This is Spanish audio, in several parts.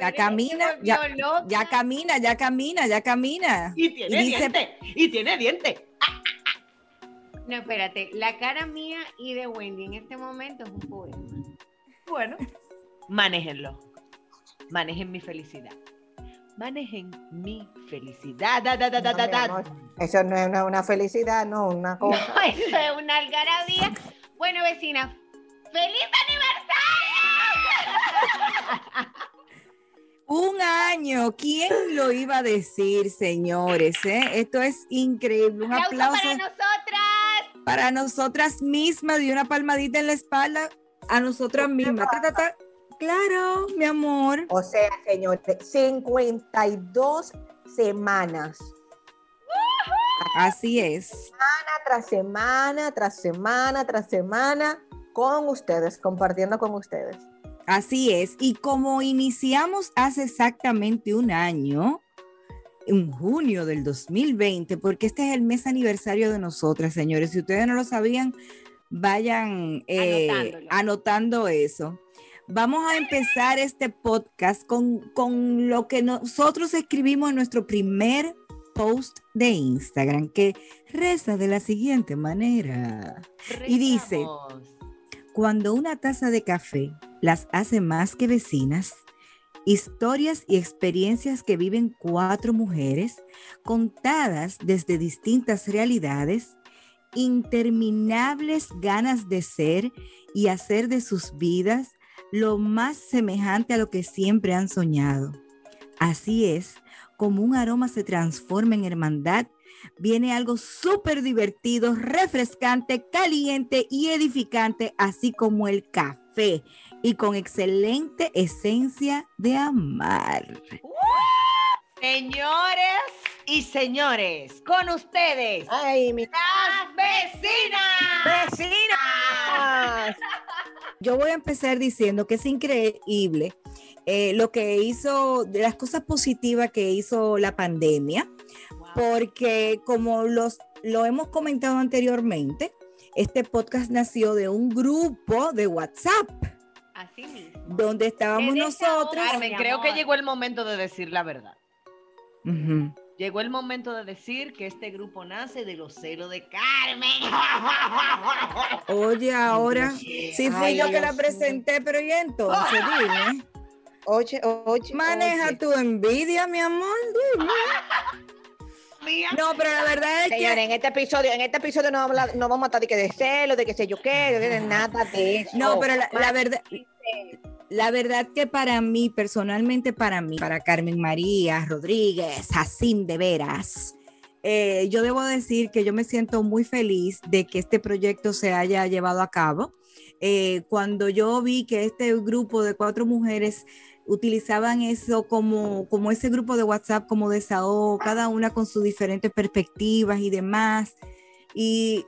Ya camina, ya, ya camina, ya camina, ya camina. Y tiene diente, y tiene diente. No, espérate, la cara mía y de Wendy en este momento es un poema. Bueno, manéjenlo. Manejen mi felicidad. Manejen mi felicidad. Da, da, da, da, No, da, mi da. amor, Eso no es una, una felicidad, no, una cosa. No, eso es una algarabía. Bueno, vecina, ¡feliz aniversario! Un año, ¿quién lo iba a decir, señores? eh? Esto es increíble. Un ¡Aplauso aplauso para nosotras! para nosotras mismas y una palmadita en la espalda a nosotras mismas. Ta, ta, ta. Claro, mi amor. O sea, señores, 52 semanas. Así es. Semana tras semana, tras semana, tras semana, con ustedes, compartiendo con ustedes. Así es. Y como iniciamos hace exactamente un año, en junio del 2020, porque este es el mes aniversario de nosotras, señores. Si ustedes no lo sabían, vayan eh, anotando eso. Vamos a empezar este podcast con, con lo que nosotros escribimos en nuestro primer post de Instagram, que reza de la siguiente manera. Y dice. Cuando una taza de café las hace más que vecinas, historias y experiencias que viven cuatro mujeres, contadas desde distintas realidades, interminables ganas de ser y hacer de sus vidas lo más semejante a lo que siempre han soñado. Así es, como un aroma se transforma en hermandad, viene algo súper divertido, refrescante, caliente y edificante, así como el café y con excelente esencia de amar. Señores y señores, con ustedes, ¡Ay, mi las vecinas. vecinas! Yo voy a empezar diciendo que es increíble eh, lo que hizo, de las cosas positivas que hizo la pandemia, porque como los, lo hemos comentado anteriormente, este podcast nació de un grupo de WhatsApp Así mismo. donde estábamos hora, Carmen, creo que llegó el momento de decir la verdad. Llegó el momento de decir que este grupo nace de los celos de Carmen. Oye, ahora sí fui Ay, yo que la presenté, pero y entonces, dime, Oye, oye. maneja oye. tu envidia, mi amor, dime. Mía. No, pero la verdad es que en este episodio, en este episodio no vamos a, hablar- no vamos a estar de que de celos, de que sé yo qué, de nada de eso. no, pero la, la verdad, la verdad que para mí, personalmente para mí, para Carmen María Rodríguez, Jacín de veras, eh, yo debo decir que yo me siento muy feliz de que este proyecto se haya llevado a cabo. Eh, cuando yo vi que este grupo de cuatro mujeres utilizaban eso como, como ese grupo de WhatsApp, como desahogo, cada una con sus diferentes perspectivas y demás. Y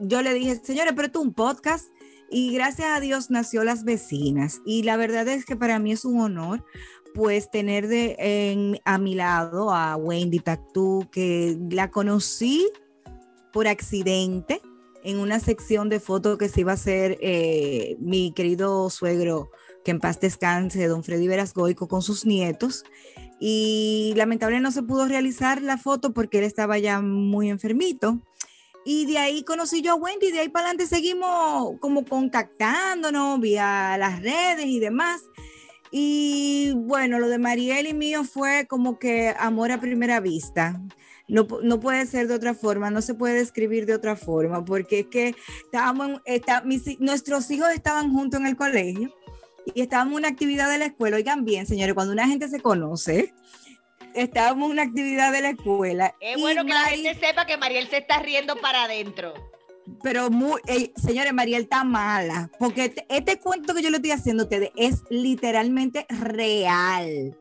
yo le dije, señores, pero es un podcast. Y gracias a Dios nació Las Vecinas. Y la verdad es que para mí es un honor, pues, tener de, a mi lado a Wendy Tactú, que la conocí por accidente en una sección de fotos que se iba a hacer eh, mi querido suegro, que en paz descanse, don Freddy Verasgoico, con sus nietos. Y lamentablemente no se pudo realizar la foto porque él estaba ya muy enfermito. Y de ahí conocí yo a Wendy, de ahí para adelante seguimos como contactándonos vía las redes y demás. Y bueno, lo de Mariel y mío fue como que amor a primera vista. No, no, puede ser de otra forma, no se puede describir de otra forma, porque es que estábamos, está, mis, nuestros hijos estaban juntos en el colegio y estábamos en una actividad de la escuela. Oigan bien, señores, cuando una gente se conoce, estábamos en una actividad de la escuela. Es bueno que la gente sepa que Mariel se está riendo para adentro. Pero muy, señores, Mariel está mala, porque este, este, cuento que yo le estoy haciendo a ustedes es literalmente real.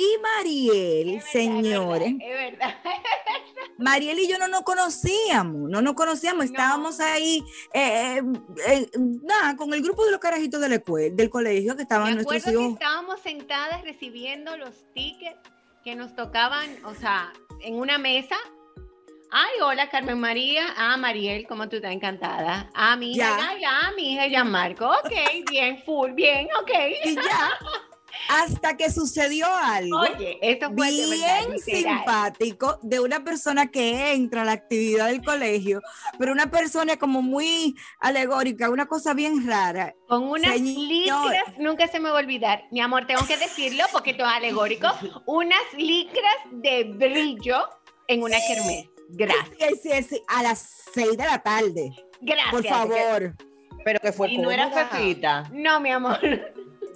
Y Mariel, señores, es verdad. Mariel y yo no nos conocíamos, no nos conocíamos, estábamos ahí, eh, eh, eh, nada, con el grupo de los carajitos de la escuela, del colegio que estaban Me nuestros acuerdo que hijos. estábamos sentadas recibiendo los tickets que nos tocaban, o sea, en una mesa. Ay, hola Carmen María. Ah, Mariel, ¿cómo tú estás encantada? Ah, mi hija, Ya. Gaila. Ah, mi hija Gianmarco. Ok, bien, full, bien, ok. Y ya, hasta que sucedió algo. Oye, esto fue bien simpático de una persona que entra a la actividad del colegio, pero una persona como muy alegórica, una cosa bien rara. Con unas Señor. licras, nunca se me va a olvidar. Mi amor, tengo que decirlo porque esto es alegórico. Unas licras de brillo en una kermés. Gracias. Sí, sí, sí, a las seis de la tarde, Gracias. por favor. Pero que fue Y no era fefita. No, mi amor.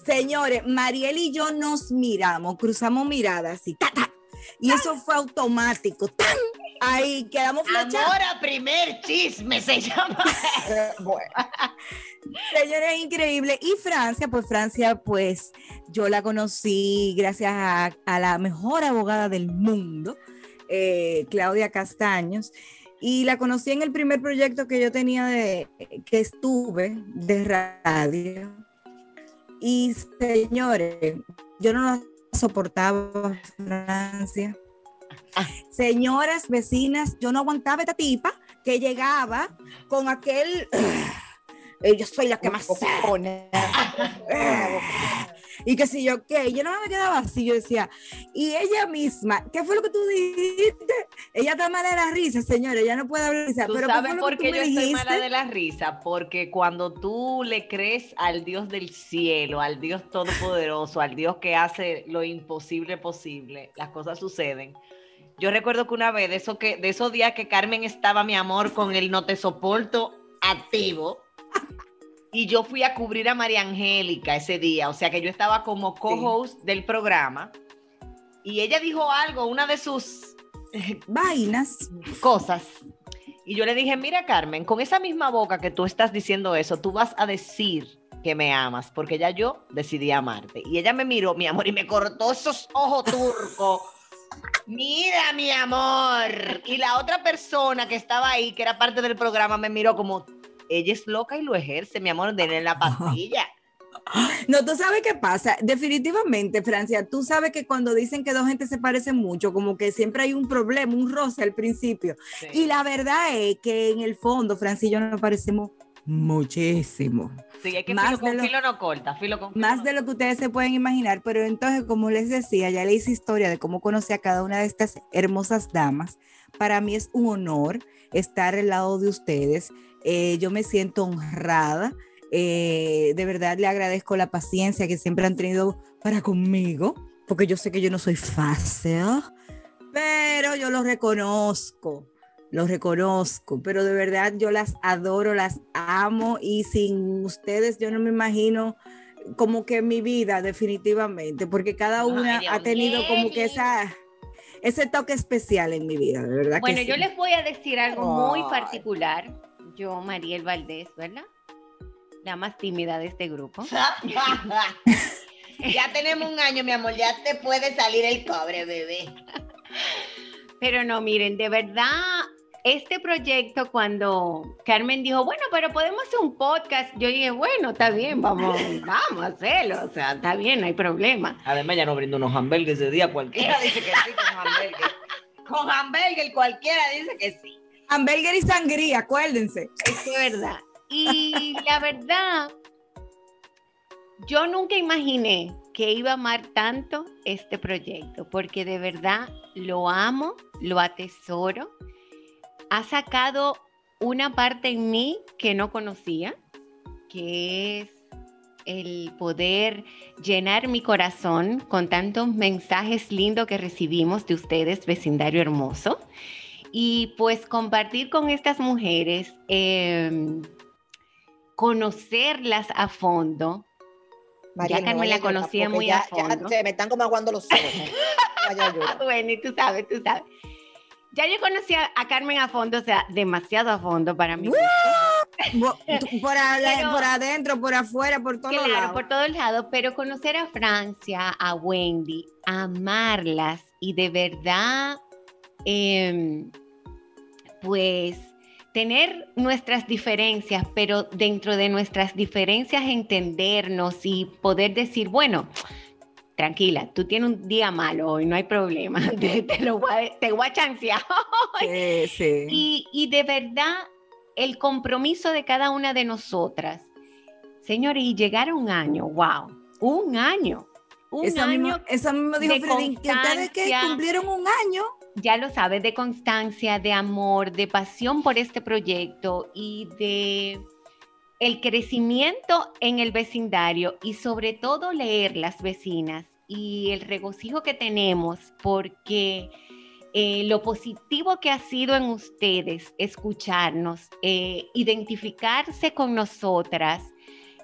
Señores, Mariel y yo nos miramos, cruzamos miradas y ta, ta, y eso fue automático. ¡tan! Ahí quedamos flechados. Amor a primer chisme se llama. Bueno, Señores, increíble. Y Francia, pues Francia, pues yo la conocí gracias a, a la mejor abogada del mundo, eh, Claudia Castaños. Y la conocí en el primer proyecto que yo tenía de, que estuve de radio. Y señores, yo no soportaba Francia. Señoras, vecinas, yo no aguantaba esta tipa que llegaba con aquel... "Eh, yo soy la que más sé". bocona. Y que si yo qué, yo no me quedaba así, yo decía, y ella misma, ¿qué fue lo que tú dijiste? Ella está mala de la risa, señora, ella no puede hablar ¿Tú pero ¿qué sabes por qué yo estoy mala de la risa? Porque cuando tú le crees al Dios del cielo, al Dios todopoderoso, al Dios que hace lo imposible posible, las cosas suceden. Yo recuerdo que una vez, de, eso que, de esos días que Carmen estaba, mi amor, con el no te soporto activo, y yo fui a cubrir a María Angélica ese día, o sea que yo estaba como co-host del programa, y ella dijo algo, una de sus Vainas. cosas. Y yo le dije, mira Carmen, con esa misma boca que tú estás diciendo eso, tú vas a decir que me amas, porque ya yo decidí amarte. Y ella me miró, mi amor, y me cortó esos ojos turcos. Mira, mi amor. Y la otra persona que estaba ahí, que era parte del programa, me miró como, ella es loca y lo ejerce, mi amor, denle la pastilla. No, tú sabes qué pasa. Definitivamente, Francia, tú sabes que cuando dicen que dos gente se parecen mucho, como que siempre hay un problema, un roce al principio. Sí. Y la verdad es que en el fondo, Francia y yo nos parecemos muchísimo. Sí, es que más filo con de lo- filo no corta, filo con filo Más no de lo que ustedes se pueden imaginar, pero entonces, como les decía, ya le hice historia de cómo conocí a cada una de estas hermosas damas. Para mí es un honor estar al lado de ustedes. Eh, yo me siento honrada. Eh, de verdad le agradezco la paciencia que siempre han tenido para conmigo, porque yo sé que yo no soy fácil, pero yo lo reconozco, lo reconozco, pero de verdad yo las adoro, las amo y sin ustedes yo no me imagino como que mi vida definitivamente, porque cada Ay, una Dios ha tenido como que esa ese toque especial en mi vida, de verdad. que Bueno, sí. yo les voy a decir algo muy Ay. particular. Yo, Mariel Valdés, ¿verdad? La más tímida de este grupo. ya tenemos un año, mi amor, ya te puede salir el cobre, bebé. Pero no, miren, de verdad, este proyecto cuando Carmen dijo, bueno, pero podemos hacer un podcast, yo dije, bueno, está bien, vamos, vamos a hacerlo, o sea, está bien, no hay problema. Además, ya no brindo unos hamburgues ese día, cualquiera dice que sí con hamburgues. Con hamburger cualquiera dice que sí. Hamburger y sangría, acuérdense. Es verdad. Y la verdad, yo nunca imaginé que iba a amar tanto este proyecto, porque de verdad lo amo, lo atesoro. Ha sacado una parte en mí que no conocía, que es el poder llenar mi corazón con tantos mensajes lindos que recibimos de ustedes, vecindario hermoso. Y pues compartir con estas mujeres, em, conocerlas a fondo. María, ya Carmen la conocía muy ya, a fondo. Ya se me están como aguando los ojos. Llorar. bueno, y tú sabes, tú sabes. Ya yo conocía a Carmen a fondo, o sea, demasiado a fondo para mí. Por adentro, por afuera, por todos Claro, lados. por todos lados, pero conocer a Francia, a Wendy, amarlas y de verdad, em, pues tener nuestras diferencias, pero dentro de nuestras diferencias entendernos y poder decir, bueno, tranquila, tú tienes un día malo hoy, no hay problema, te, te lo voy a, te voy a chancear. Sí, sí. Y, y de verdad, el compromiso de cada una de nosotras. Señores, y llegar a un año, wow, un año. Un Eso año, mismo, eso mismo dijo que ustedes que constancia. cumplieron un año. Ya lo sabes, de constancia, de amor, de pasión por este proyecto y de el crecimiento en el vecindario y sobre todo leer las vecinas y el regocijo que tenemos porque eh, lo positivo que ha sido en ustedes escucharnos, eh, identificarse con nosotras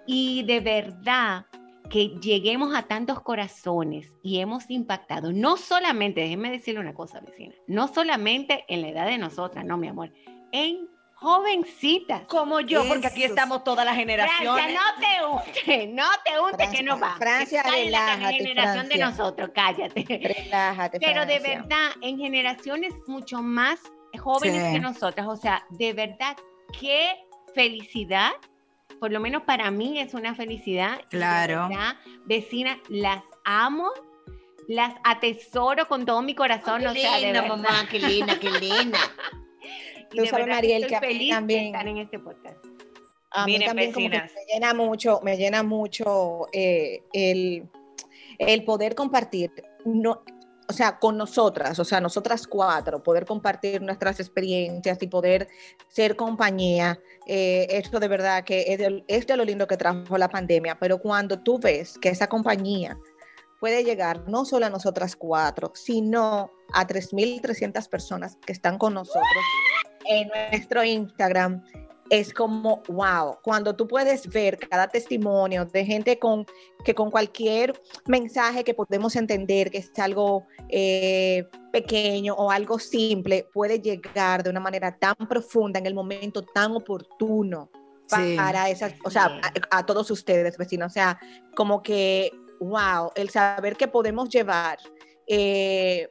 y de verdad que lleguemos a tantos corazones y hemos impactado, no solamente, déjenme decirle una cosa, vecina, no solamente en la edad de nosotras, no, mi amor, en jovencitas. Como yo, porque aquí Eso. estamos todas las Francia, generaciones. no te unte, no te unte que Francia, no va. Francia, Está en la relájate, generación de Francia. nosotros, cállate. Relájate, Pero de Francia. verdad, en generaciones mucho más jóvenes Sí. que nosotras, o sea, de verdad, qué felicidad. Por lo menos para mí es una felicidad. Claro. vecinas, las amo, las atesoro con todo mi corazón. o sea, de linda, verdad. mamá, qué linda, qué linda. Y Tú sabes, Mariel, que a mí feliz de también- estar en este podcast. A mí Miren, también como que vecinas. me llena mucho, me llena mucho eh, el, el poder compartir, no, o sea, con nosotras, o sea, nosotras cuatro, poder compartir nuestras experiencias y poder ser compañía. Eh, esto de verdad que es es de lo lindo que trajo la pandemia, pero cuando tú ves que esa compañía puede llegar no solo a nosotras cuatro, sino a 3.300 personas que están con nosotros en nuestro Instagram, es como, wow, cuando tú puedes ver cada testimonio de gente con, que con cualquier mensaje que podemos entender que es algo eh, pequeño o algo simple, puede llegar de una manera tan profunda en el momento tan oportuno Sí. para esas, o sea, a, a todos ustedes, vecinos, o sea, como que, wow, el saber que podemos llevar eh,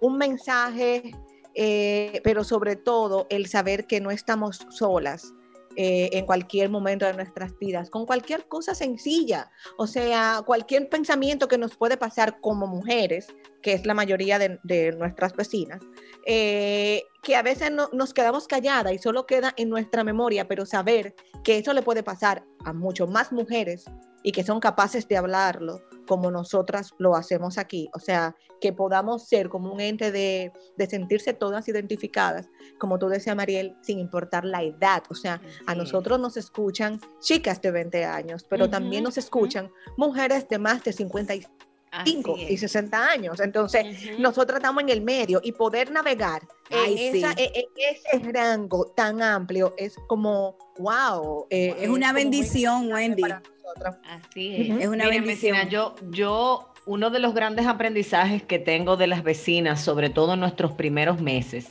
un mensaje, eh, pero sobre todo el saber que no estamos solas eh, en cualquier momento de nuestras vidas, con cualquier cosa sencilla, o sea, cualquier pensamiento que nos puede pasar como mujeres, que es la mayoría de, nuestras vecinas, eh, que a veces no- nos quedamos calladas y solo queda en nuestra memoria, pero saber que eso le puede pasar a mucho más mujeres y que son capaces de hablarlo como nosotras lo hacemos aquí. O sea, que podamos ser como un ente de, de sentirse todas identificadas, como tú decías, Mariel, sin importar la edad. O sea, a nosotros nos escuchan chicas de 20 años, pero también nos escuchan mujeres de más de 55 Así y es. 60 años. Entonces, Ujú. nosotros estamos en el medio y poder navegar Ay, en, sí. esa- en- en ese rango tan amplio es como, wow. eh, Es una como muy bendición, Wendy. Así es. Ujú. Es una Miren, bendición. vecina, yo, yo, uno de los grandes aprendizajes que tengo de las vecinas, sobre todo en nuestros primeros meses,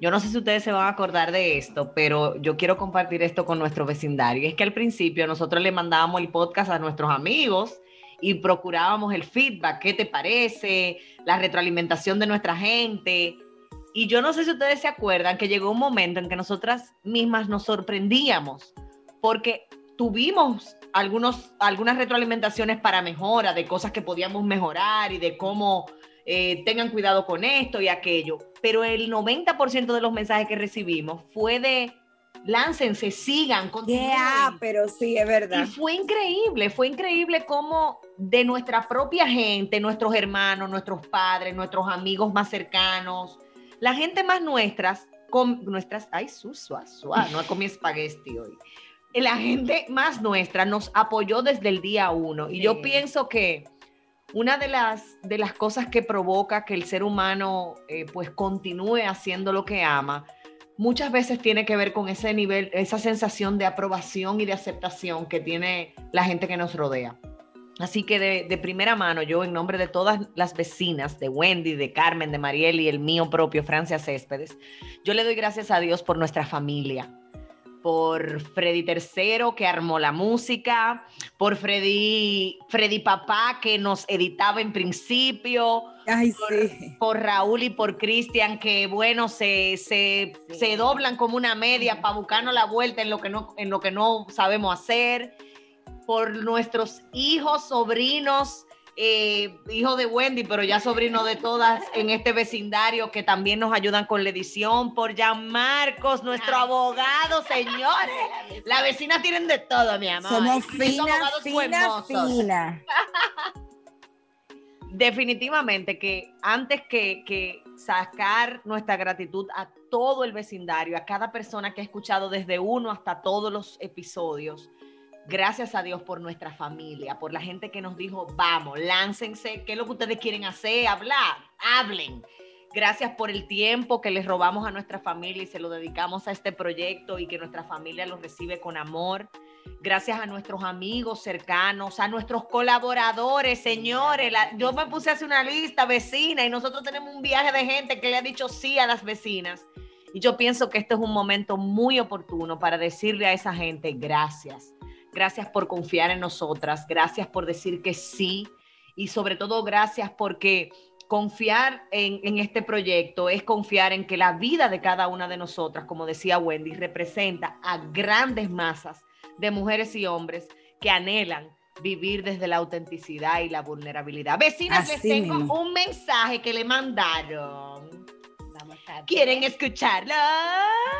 yo no sé si ustedes se van a acordar de esto, pero yo quiero compartir esto con nuestro vecindario. Es que al principio nosotros le mandábamos el podcast a nuestros amigos y procurábamos el feedback, qué te parece, la retroalimentación de nuestra gente. Y yo no sé si ustedes se acuerdan que llegó un momento en que nosotras mismas nos sorprendíamos porque tuvimos algunos, algunas retroalimentaciones para mejora, de cosas que podíamos mejorar y de cómo eh, tengan cuidado con esto y aquello. Pero el 90% de los mensajes que recibimos fue de láncense, sigan, continúen. Yeah, pero sí, es verdad. Y fue increíble, fue increíble cómo de nuestra propia gente, nuestros hermanos, nuestros padres, nuestros amigos más cercanos, la gente más nuestras, con nuestras, ay, susua, suá, no comí espagueti hoy. La gente más nuestra nos apoyó desde el día uno. Y yo pienso que una de las, de las cosas que provoca que el ser humano eh, pues continúe haciendo lo que ama, muchas veces tiene que ver con ese nivel, esa sensación de aprobación y de aceptación que tiene la gente que nos rodea. Así que de, primera mano, yo en nombre de todas las vecinas, de Wendy, de Carmen, de Mariel y el mío propio, Francia Céspedes, yo le doy gracias a Dios por nuestra familia, por Freddy Tercero que armó la música, por Freddy, Freddy Papá que nos editaba en principio, Ay, por, sí. por Raúl y por Cristian, que bueno, se, se, Sí. se doblan como una media para buscarnos la vuelta en lo que no, en lo que no sabemos hacer, por nuestros hijos, sobrinos, eh, hijo de Wendy, pero ya sobrino de todas en este vecindario que también nos ayudan con la edición, por Jan Marcos, nuestro abogado, señores. Las vecinas tienen de todo, mi amor. Somos finas, abogados finas, hermosos finas. definitivamente que antes que, que sacar nuestra gratitud a todo el vecindario, a cada persona que ha escuchado desde uno hasta todos los episodios, gracias a Dios por nuestra familia, por la gente que nos dijo, vamos, láncense, ¿qué es lo que ustedes quieren hacer? Hablar, hablen. Gracias por el tiempo que les robamos a nuestra familia y se lo dedicamos a este proyecto y que nuestra familia lo recibe con amor. Gracias a nuestros amigos cercanos, a nuestros colaboradores, señores. La- yo me puse a hacer una lista vecina y nosotros tenemos un viaje de gente que le ha dicho sí a las vecinas. Y yo pienso que este es un momento muy oportuno para decirle a esa gente gracias. Gracias por confiar en nosotras. Gracias por decir que sí. Y sobre todo gracias porque confiar en, en este proyecto es confiar en que la vida de cada una de nosotras, como decía Wendy, representa a grandes masas de mujeres y hombres que anhelan vivir desde la autenticidad y la vulnerabilidad. Vecinas, les tengo mismo. un mensaje que le mandaron. Vamos a. ¿Quieren escucharlo?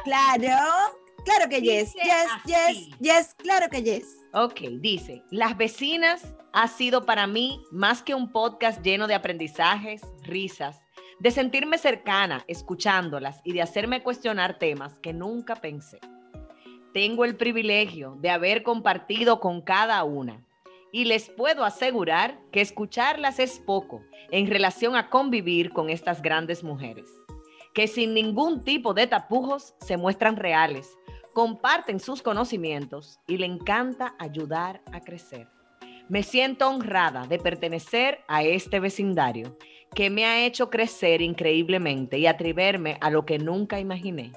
Claro, claro que yes, yes, yes, yes, claro que yes. Ok, dice, Las Vecinas ha sido para mí más que un podcast lleno de aprendizajes, risas, de sentirme cercana escuchándolas y de hacerme cuestionar temas que nunca pensé. Tengo el privilegio de haber compartido con cada una y les puedo asegurar que escucharlas es poco en relación a convivir con estas grandes mujeres, que sin ningún tipo de tapujos se muestran reales, comparten sus conocimientos y le encanta ayudar a crecer. Me siento honrada de pertenecer a este vecindario que me ha hecho crecer increíblemente y atreverme a lo que nunca imaginé.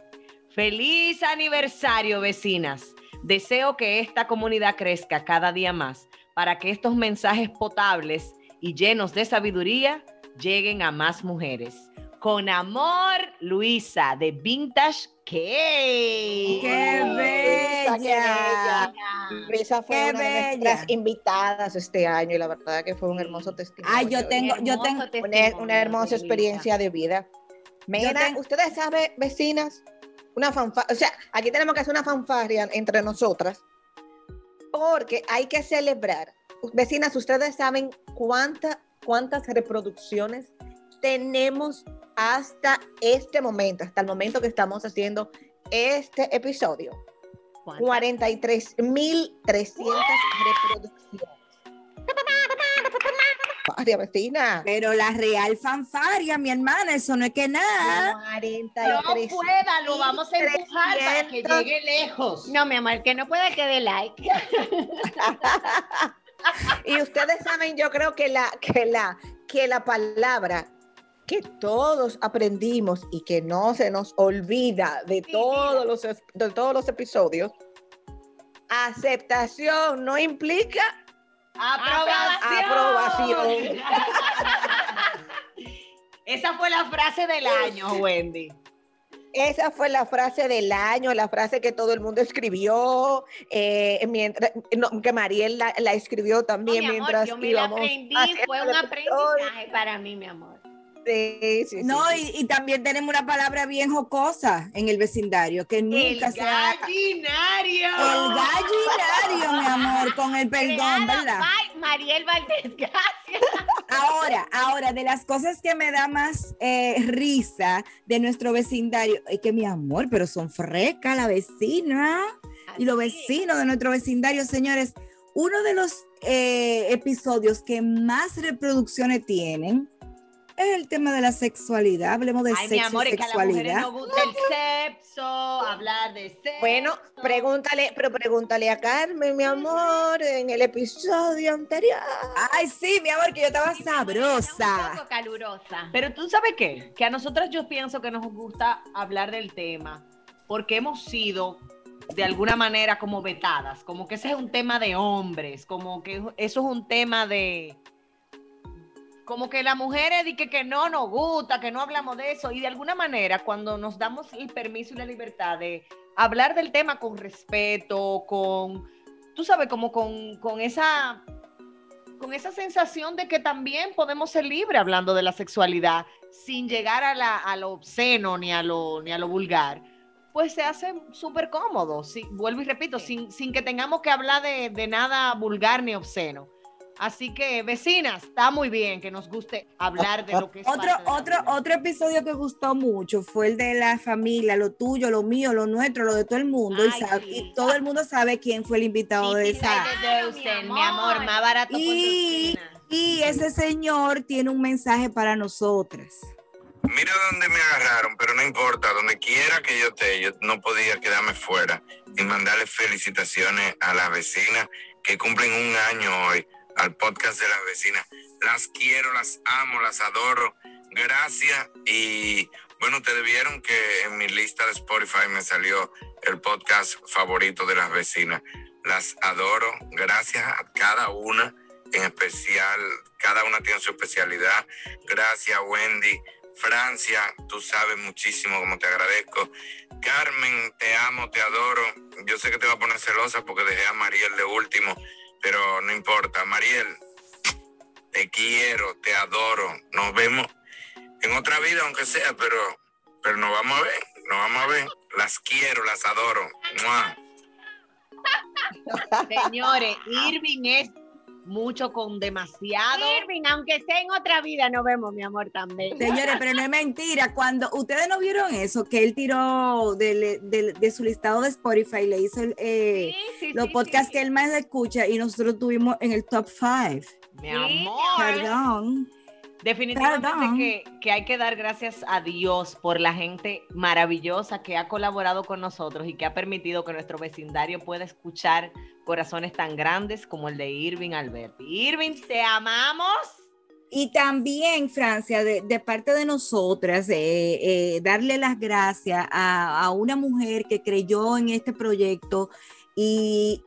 Feliz aniversario, vecinas. Deseo que esta comunidad crezca cada día más para que estos mensajes potables y llenos de sabiduría lleguen a más mujeres. Con amor, Luisa, de Vintage Cake. ¡Qué Luisa, qué bella! Luisa fue Qué una de nuestras invitadas este año y la verdad que fue un hermoso testimonio. Ay, yo tengo, yo tengo, una, testimonio una hermosa experiencia de vida. Mira, tengo- ustedes saben, vecinas, una fanfarria, o sea, aquí tenemos que hacer una fanfarria entre nosotras, porque hay que celebrar. Vecinas, ustedes saben cuánta, cuántas reproducciones tenemos hasta este momento, hasta el momento que estamos haciendo este episodio. ¿Cuántas? 43.300 reproducciones. Fanfarria, vecina. pero la real fanfaria, mi hermana, eso no es que nada. 43. No pueda, lo vamos a empujar para que 300. llegue lejos. No, mi amor, que no pueda que dé like. Y ustedes saben, yo creo que la, que la, que la palabra que todos aprendimos y que no se nos olvida de todos los, de todos los episodios, aceptación no implica Aprobación. Esa fue la frase del año, Wendy. Esa fue la frase del año, la frase que todo el mundo escribió, eh, mientras, no, que Mariel la, la escribió No, también mi amor, mientras yo me la aprendí, fue un aprendizaje para mí, mi amor. Sí, sí, No, sí, sí. y, y también tenemos una palabra bien jocosa en el vecindario, que El nunca se ha... gallinario. El gallinario, mi amor, con el perdón, Creada ¿verdad? by Mariel Valdés, gracias. Ahora, ahora, de las cosas que me da más eh, risa de nuestro vecindario, es que mi amor, pero son frecas la vecina y los vecinos de nuestro vecindario, señores. Uno de los eh, episodios que más reproducciones tienen es el tema de la sexualidad. Hablemos de Ay, mi sexo amor, y es que a las mujeres sexualidad. nos gusta el sexo, hablar de sexo. Bueno, pregúntale, pero pregúntale a Carmen, mi amor, en el episodio anterior. Ay, sí, mi amor, que yo estaba Un sabrosa. poco calurosa. Pero tú sabes qué, que a nosotras yo pienso que nos gusta hablar del tema porque hemos sido de alguna manera como vetadas, como que ese es un tema de hombres, como que eso es un tema de como que las mujeres di que, que no nos gusta, que no hablamos de eso y de alguna manera cuando nos damos el permiso y la libertad de hablar del tema con respeto, con tú sabes como con, con esa con esa sensación de que también podemos ser libres hablando de la sexualidad sin llegar a, la, a lo obsceno ni a lo, ni a lo vulgar, pues se hace súper cómodo. Sí, vuelvo y repito, sin, sin que tengamos que hablar de, de nada vulgar ni obsceno. Así que, vecinas, está muy bien que nos guste hablar de lo que es Otro, parte de la otro, otro episodio que gustó mucho fue el de la familia, lo tuyo, lo mío, lo nuestro, lo de todo el mundo. y, sí. todo el mundo sabe quién fue el invitado de esa. de Claro, Deusen, mi mi amor, amor. más barato Y, y ese señor tiene un mensaje para nosotras. Mira dónde me agarraron, pero no importa, donde quiera que yo esté, yo no podía quedarme fuera y mandarle felicitaciones a las vecinas que cumplen un año hoy al podcast de las vecinas. Las quiero, las amo, las adoro. Gracias y bueno, ustedes vieron que en mi lista de Spotify me salió el podcast favorito de las vecinas. Las adoro, gracias a cada una en especial, cada una tiene su especialidad. Gracias, Wendy. Francia, tú sabes muchísimo cómo te agradezco. Carmen, te amo, te adoro. Yo sé que te va a poner celosa porque dejé a Mariel de último, pero no importa. Mariel, te quiero, te adoro. Nos vemos en otra vida, aunque sea, pero, pero nos vamos a ver, nos vamos a ver. Las quiero, las adoro. ¡Mua! Señores, Irving es mucho con demasiado. Irving, aunque sea en otra vida, nos vemos, mi amor, también. Señores, pero no es mentira. Cuando ustedes no vieron eso, que él tiró de, de- de su listado de Spotify, le hizo el, eh, Sí, sí, los sí, podcasts sí. que él más escucha y nosotros tuvimos en el top 5. Mi Sí, amor. Perdón. Definitivamente que, que hay que dar gracias a Dios por la gente maravillosa que ha colaborado con nosotros y que ha permitido que nuestro vecindario pueda escuchar corazones tan grandes como el de Irving Alberti. Irving, te amamos. Y también, Francia, de, de parte de nosotras, eh, eh, darle las gracias a, a una mujer que creyó en este proyecto y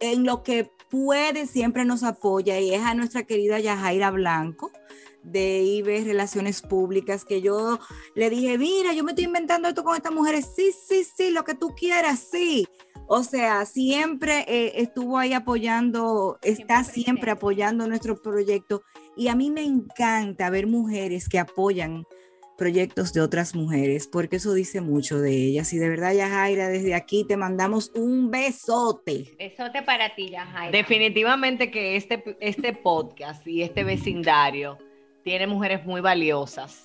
en lo que puede siempre nos apoya y es a nuestra querida Yajaira Blanco de IBE Relaciones Públicas, que yo le dije, mira, yo me estoy inventando esto con estas mujeres, sí, sí, sí, lo que tú quieras, sí. O sea, siempre eh, estuvo ahí apoyando, está Siempre apoyando nuestro proyecto. Y a mí me encanta ver mujeres que apoyan proyectos de otras mujeres, porque eso dice mucho de ellas. Y de verdad, Yajaira, desde aquí te mandamos un besote. Besote para ti, Yajaira. Definitivamente que este, este podcast y este vecindario tiene mujeres muy valiosas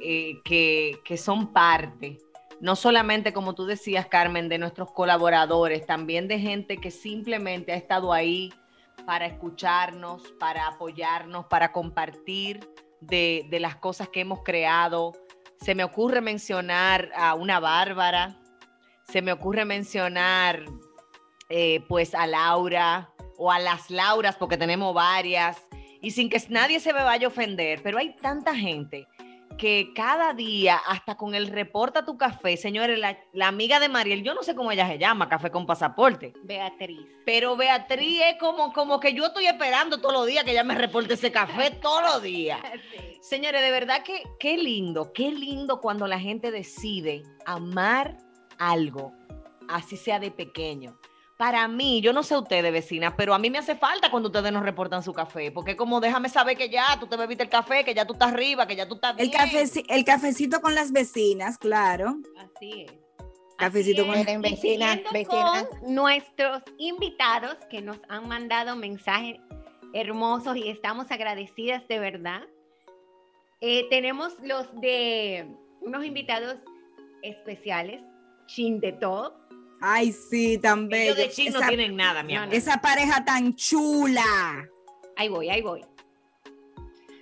eh, que, que son parte, no solamente como tú decías, Carmen, de nuestros colaboradores, también de gente que simplemente ha estado ahí para escucharnos, para apoyarnos, para compartir de, de las cosas que hemos creado. Se me ocurre mencionar a una Bárbara, se me ocurre mencionar eh, pues a Laura o a las Lauras, porque tenemos varias, y sin que nadie se me vaya a ofender, pero hay tanta gente que cada día, hasta con el reporta tu café, señores, la, la amiga de Mariel, yo no sé cómo ella se llama, café con pasaporte, Beatriz. pero Beatriz es como, como que yo estoy esperando todos los días que ella me reporte ese café todos los días. Sí. Señores, de verdad que qué lindo, qué lindo cuando la gente decide amar algo, así sea de pequeño. Para mí, yo no sé ustedes, vecinas, pero a mí me hace falta cuando ustedes nos reportan su café, porque como déjame saber que ya tú te bebiste el café, que ya tú estás arriba, que ya tú estás El, bien. cafeci- el cafecito con las vecinas, claro. Así es. Cafecito Así con es. Y vecinas, vecinas. con nuestros invitados que nos han mandado mensajes hermosos y estamos agradecidas de verdad. Eh, tenemos los de unos invitados especiales, Chin de todo. Ay, sí, tan Ellos bello. de chin no tienen nada, mi amor. esa pareja tan chula. Ahí voy, ahí voy.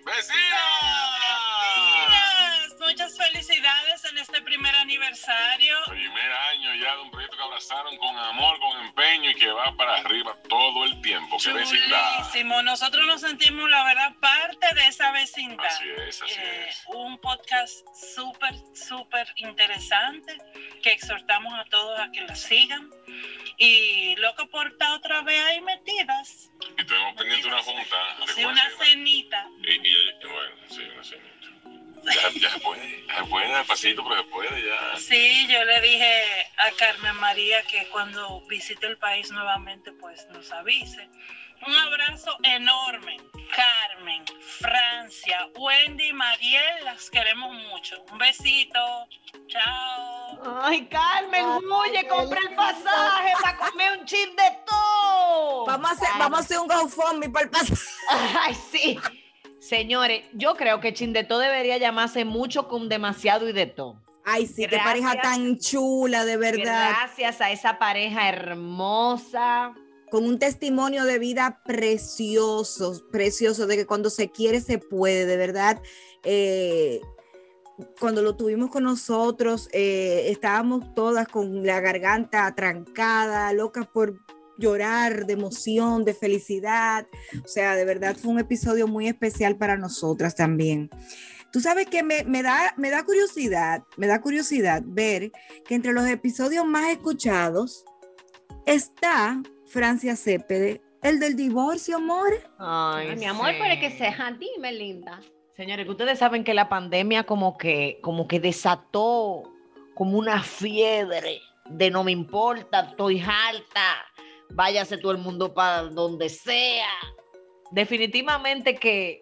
Vecinas, primer aniversario. Primer año ya de un proyecto que abrazaron con amor, con empeño y que va para arriba todo el tiempo. ¡Qué vecindad! Nosotros nos sentimos, la verdad, parte de esa vecindad. Así es, así Eh, es. un podcast súper, súper interesante que exhortamos a todos a que lo sigan. Y loco por estar otra vez ahí metidas. Y tenemos pendiente una junta. Sí, una cenita. Y- y bueno, sí, una cenita. Ya, ya se puede, ya se puede, despacito, pero se puede ya. Sí, yo le dije a Carmen María que cuando visite el país nuevamente, pues nos avise. Un abrazo enorme. Carmen, Francia, Wendy, Mariel, las queremos mucho. Un besito. Chao. Ay, Carmen, huye, compra el pasaje para comer un chip de todo. Vamos a hacer, vamos a hacer un GoFundMe para el pasaje. Ay, sí. Señores, yo creo que Chin de todo debería llamarse mucho con demasiado y de todo. Ay, sí, qué Gracias. pareja tan chula, de verdad. Gracias a esa pareja hermosa. Con un testimonio de vida precioso, precioso, de que cuando se quiere se puede, de verdad. eh, cuando lo tuvimos con nosotros, eh, estábamos todas con la garganta trancada, locas por llorar de emoción, de felicidad. O sea, de verdad fue un episodio muy especial para nosotras también. Tú sabes que me, me da, me da curiosidad, me da curiosidad ver que entre los episodios más escuchados está Francia Cepede, el del divorcio, amor. Ay, Ay, mi amor, sí. pero que sea, dime, linda. Señores, que ustedes saben que la pandemia como que, como que desató como una fiebre de no me importa, estoy alta, váyase todo el mundo para donde sea. Definitivamente que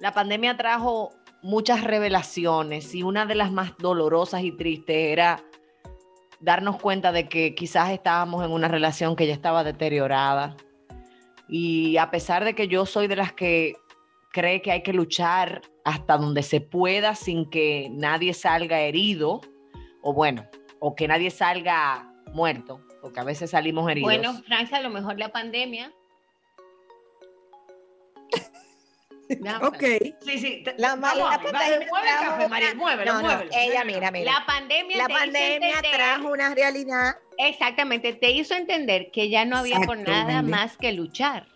la pandemia trajo muchas revelaciones y una de las más dolorosas y tristes era darnos cuenta de que quizás estábamos en una relación que ya estaba deteriorada. Y a pesar de que yo soy de las que cree que hay que luchar hasta donde se pueda sin que nadie salga herido, o bueno, o que nadie salga muerto, porque a veces salimos heridos. Bueno, Francia, a lo mejor la pandemia. Ok. sí, sí. La mala a ver, pandemia mueve el trajo café, una- muévelo, No, no, muévelo. ella, mira, mira. La pandemia, La te hizo pandemia entender- trajo una realidad. Exactamente, te hizo entender que ya no había por nada más que luchar.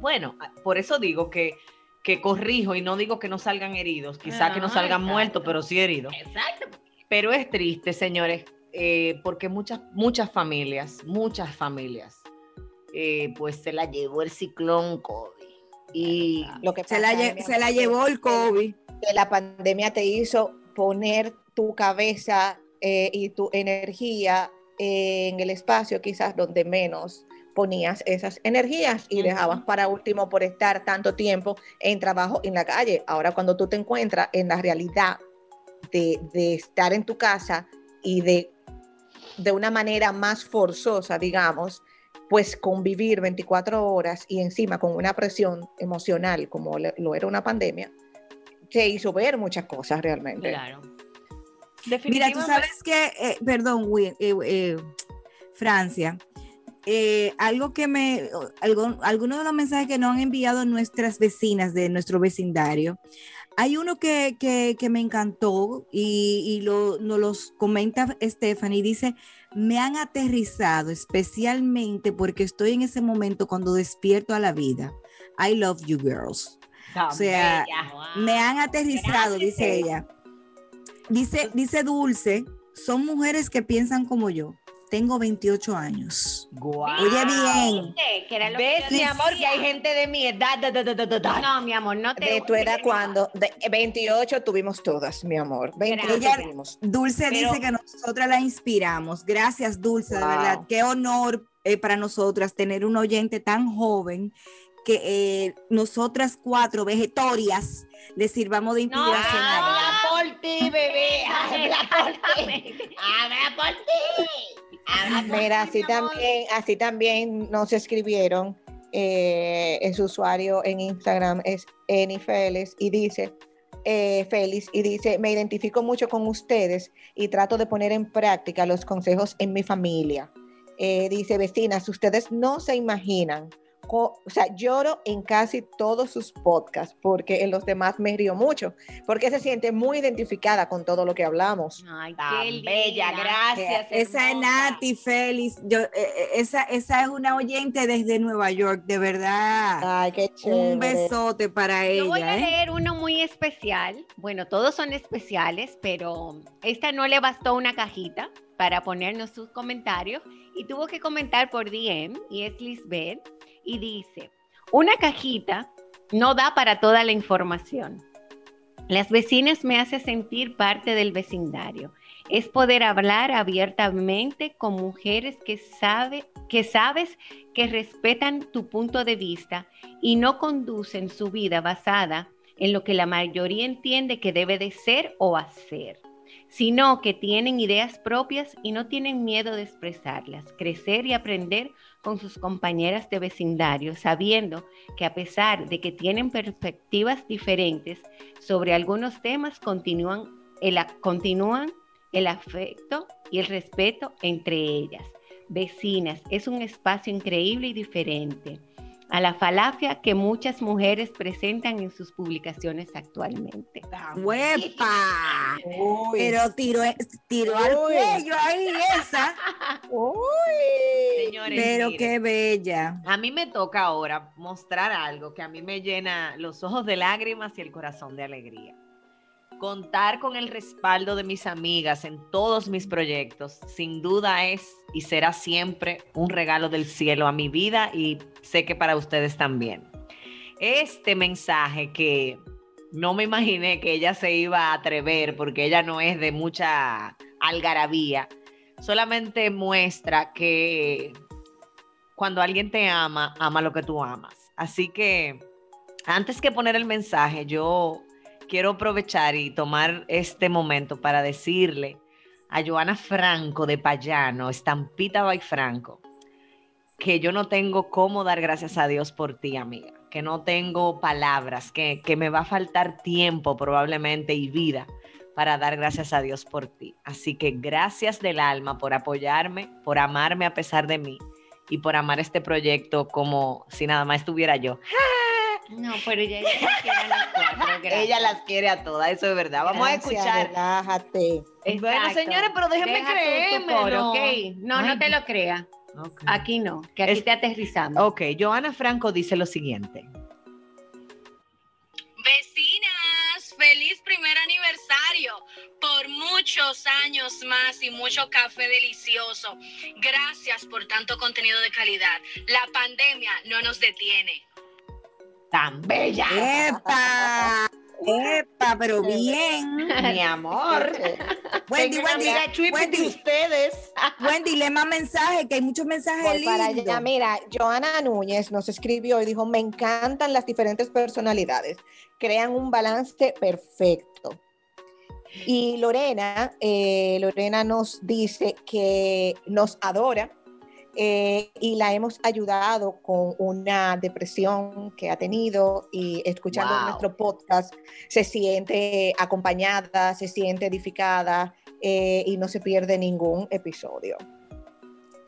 Bueno, por eso digo que, que corrijo y no digo que no salgan heridos, quizá que no Ah, salgan exacto. muertos, pero sí heridos. Exacto. Pero es triste, señores, eh, porque muchas, muchas familias, muchas familias, eh, pues se la llevó el ciclón COVID. Y Lo que Se la, se la llevó el COVID. que la pandemia te hizo poner tu cabeza eh, y tu energía en el espacio quizás donde menos ponías esas energías y dejabas para último por estar tanto tiempo en trabajo en la calle. Ahora cuando tú te encuentras en la realidad de, de estar en tu casa y de, de una manera más forzosa, digamos, pues convivir 24 horas y encima con una presión emocional como lo era una pandemia, te hizo ver muchas cosas realmente. Claro. Mira, tú sabes que, eh, perdón, eh, eh, Francia, eh, algo que me, algo, algunos de los mensajes que nos han enviado nuestras vecinas de nuestro vecindario, hay uno que, que, que me encantó y, y lo, nos los comenta Stephanie, dice, me han aterrizado especialmente porque estoy en ese momento cuando despierto a la vida. I love you girls. Tan o sea. Me han aterrizado, Gracias. dice ella. Dice, dice Dulce, son mujeres que piensan como yo. Tengo 28 años. Oye bien, Que era lo que ¿Ves, mi amor, que hay gente de mi edad? da, da, da, da, da, da. No, mi amor, no te. ¿De tu edad cuándo? De 28 tuvimos todas, mi amor. 28 Ella- tuvimos. Dulce Pero- dice que nosotras la inspiramos. Gracias, Dulce, de verdad. Qué honor eh, para nosotras tener un oyente tan joven que eh, nosotras cuatro vegetorias le sirvamos de No, inspiración a ella. Habla por ti, bebé. Habla por ti. Habla por ti. Por Mira, así también, así también nos escribieron eh, en su usuario en Instagram es Eni Félix y dice, eh, Félix, y dice, me identifico mucho con ustedes y trato de poner en práctica los consejos en mi familia. Eh, dice, vecinas, ustedes no se imaginan. O sea, lloro en casi todos sus podcasts porque en los demás me río mucho, porque se siente muy identificada con todo lo que hablamos. Ay, Tan qué bella, linda. gracias. Esa es. Nati Félix. Yo, eh, eh, esa, esa es una oyente desde Nueva York, de verdad. Ay, qué chévere. Un besote para Yo voy a ella. ¿eh? leer uno muy especial. Bueno, todos son especiales, pero esta no le bastó una cajita para ponernos sus comentarios y tuvo que comentar por DM y es Lisbeth y dice, una cajita no da para toda la información. Las vecinas me hacen sentir parte del vecindario. Es poder hablar abiertamente con mujeres que, sabe, que sabes que respetan tu punto de vista y no conducen su vida basada en lo que la mayoría entiende que debe de ser o hacer, sino que tienen ideas propias y no tienen miedo de expresarlas, crecer y aprender con sus compañeras de vecindario, sabiendo que a pesar de que tienen perspectivas diferentes sobre algunos temas, continúan el, continúan el afecto y el respeto entre ellas. Vecinas, es un espacio increíble y diferente a la falacia que muchas mujeres presentan en sus publicaciones actualmente. ¡Huepa! Pero tiró, tiró al cuello ahí esa. Uy. Señores, Pero miren, qué bella. A mí me toca ahora mostrar algo que a mí me llena los ojos de lágrimas y el corazón de alegría. Contar con el respaldo de mis amigas en todos mis proyectos, sin duda es y será siempre un regalo del cielo a mi vida y sé que para ustedes también. Este mensaje que no me imaginé que ella se iba a atrever porque ella no es de mucha algarabía, solamente muestra que cuando alguien te ama, ama lo que tú amas. Así que antes que poner el mensaje, yo quiero aprovechar y tomar este momento para decirle a Joana Franco de Payano, Estampita by Franco, que yo no tengo cómo dar gracias a Dios por ti, amiga, que no tengo palabras, que, que me va a faltar tiempo probablemente y vida para dar gracias a Dios por ti. Así que gracias del alma por apoyarme, por amarme a pesar de mí y por amar este proyecto como si nada más estuviera yo. No, pero ella, ella las quiere a las cuatro, gracias. Ella las quiere a todas, eso es verdad. Vamos a escuchar. Relájate. Bueno, señores, pero déjenme Deja ¿ok? No, Ay. no te lo creas. Ok. Aquí no, que aquí Es- te aterrizando. Ok, Joana Franco dice lo siguiente. Vecinas, feliz primer aniversario por muchos años más y mucho café delicioso. Gracias por tanto contenido de calidad. La pandemia no nos detiene. Tan bella. ¡Epa! ¡Epa! Pero bien. Mi amor. Wendy, Wendy, de Wendy, ustedes. Wendy, lee más mensajes, que hay muchos mensajes Voy para allá. lindos. Mira, Joana Núñez nos escribió y dijo, me encantan las diferentes personalidades, crean un balance perfecto. Y Lorena, eh, Lorena nos dice que nos adora eh, y la hemos ayudado con una depresión que ha tenido y escuchando Wow. nuestro podcast se siente acompañada, se siente edificada eh, y no se pierde ningún episodio.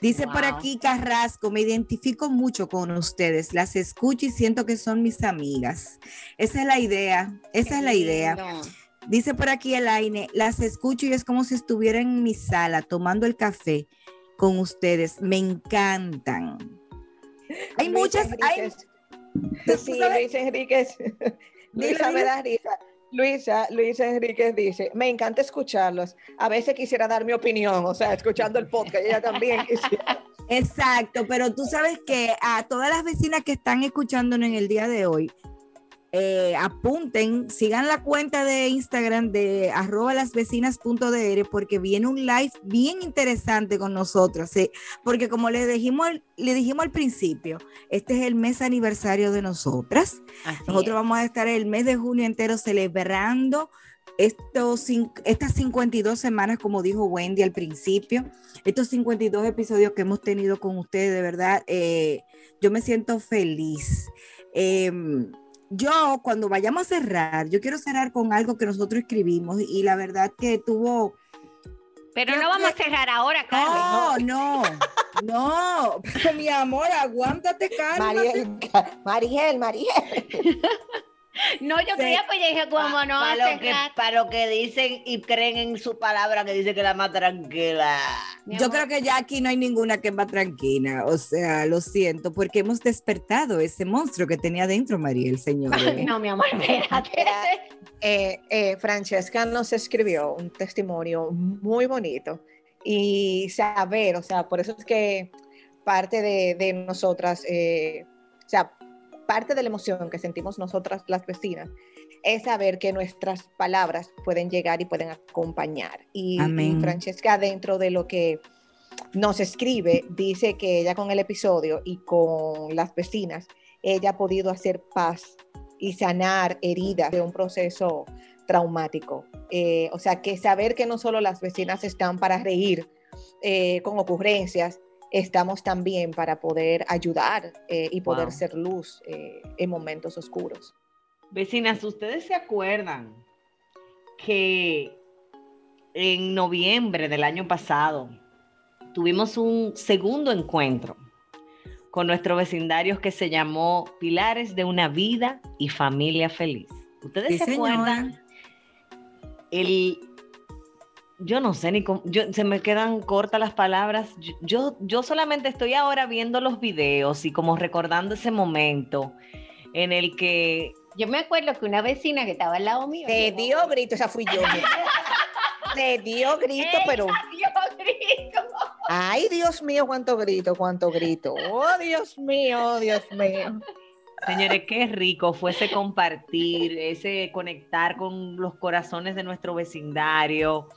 Dice por aquí Carrasco, me identifico mucho con ustedes, las escucho y siento que son mis amigas. Esa es la idea, esa es la idea. Lindo. Dice por aquí Elaine, las escucho y es como si estuviera en mi sala tomando el café con ustedes. Me encantan. Hay Luis muchas, hay, Enríquez. Sí, sabes- Luis Enríquez. Luisa me da risa. Luisa, Luisa Enríquez dice, me encanta escucharlos. A veces quisiera dar mi opinión, o sea, escuchando el podcast, ella también quisiera. Exacto, pero tú sabes que a todas las vecinas que están escuchándonos en el día de hoy, eh, apunten, sigan la cuenta de Instagram de arroba lasvecinas.dr porque viene un live bien interesante con nosotros, ¿sí? porque como le dijimos, le dijimos al principio, este es el mes aniversario de nosotras. nosotros vamos a estar el mes de junio entero celebrando estos, estas 52 semanas, como dijo Wendy al principio, estos 52 episodios que hemos tenido con ustedes, de verdad, eh, yo me siento feliz. Em, yo cuando vayamos a cerrar, yo quiero cerrar con algo que nosotros escribimos y la verdad que tuvo... Pero no vamos a cerrar ahora, Carmen. No, no, no. Pero mi amor, aguántate, Carmen. Mariel, Mariel. No, yo creía, pues ya dije, ¿cómo no? Para lo, que, para lo que dicen y creen en su palabra que dice que la más tranquila. Yo creo que ya aquí no hay ninguna que va tranquila. O sea, lo siento, porque hemos despertado ese monstruo que tenía dentro María, el señor. no, mi amor, espérate. Eh, eh, Francesca nos escribió un testimonio muy bonito y saber, o sea, por eso es que parte de, de nosotras, eh, o sea, parte de la emoción que sentimos nosotras las vecinas es saber que nuestras palabras pueden llegar y pueden acompañar. Y, Francesca, dentro de lo que nos escribe, dice que ella con el episodio y con las vecinas, ella ha podido hacer paz y sanar heridas de un proceso traumático. Eh, o sea, que saber que no solo las vecinas están para reír eh, con ocurrencias, estamos también para poder ayudar eh, y poder ser luz eh, en momentos oscuros. Vecinas, ¿ustedes se acuerdan que en noviembre del año pasado tuvimos un segundo encuentro con nuestros vecindarios que se llamó Pilares de una vida y familia feliz? ¿Ustedes se acuerdan? El yo no sé ni cómo, se me quedan cortas las palabras. Yo, yo solamente estoy ahora viendo los videos y como recordando ese momento en el que... Yo me acuerdo que una vecina que estaba al lado mío... Te dio grito, esa fui yo. Te dio grito, pero... dio grito. Ay, Dios mío, cuánto grito, cuánto grito. Oh, Dios mío, oh, Dios mío. Señores, qué rico fue ese compartir, ese conectar con los corazones de nuestro vecindario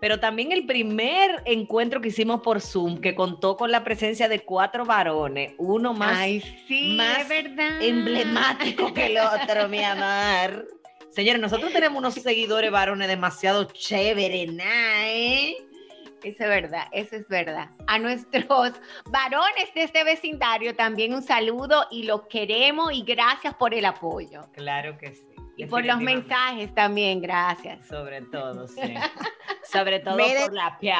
pero también el primer encuentro que hicimos por Zoom, que contó con la presencia de cuatro varones, uno más, emblemático que el otro, mi amor. Señores, nosotros tenemos unos seguidores varones demasiado chéveres, ¿eh? Eso es verdad, eso es verdad. A nuestros varones de este vecindario también un saludo y los queremos y gracias por el apoyo. Claro que sí. Y por los mensajes también, gracias. Sobre todo, sí. Sobre todo por la piel.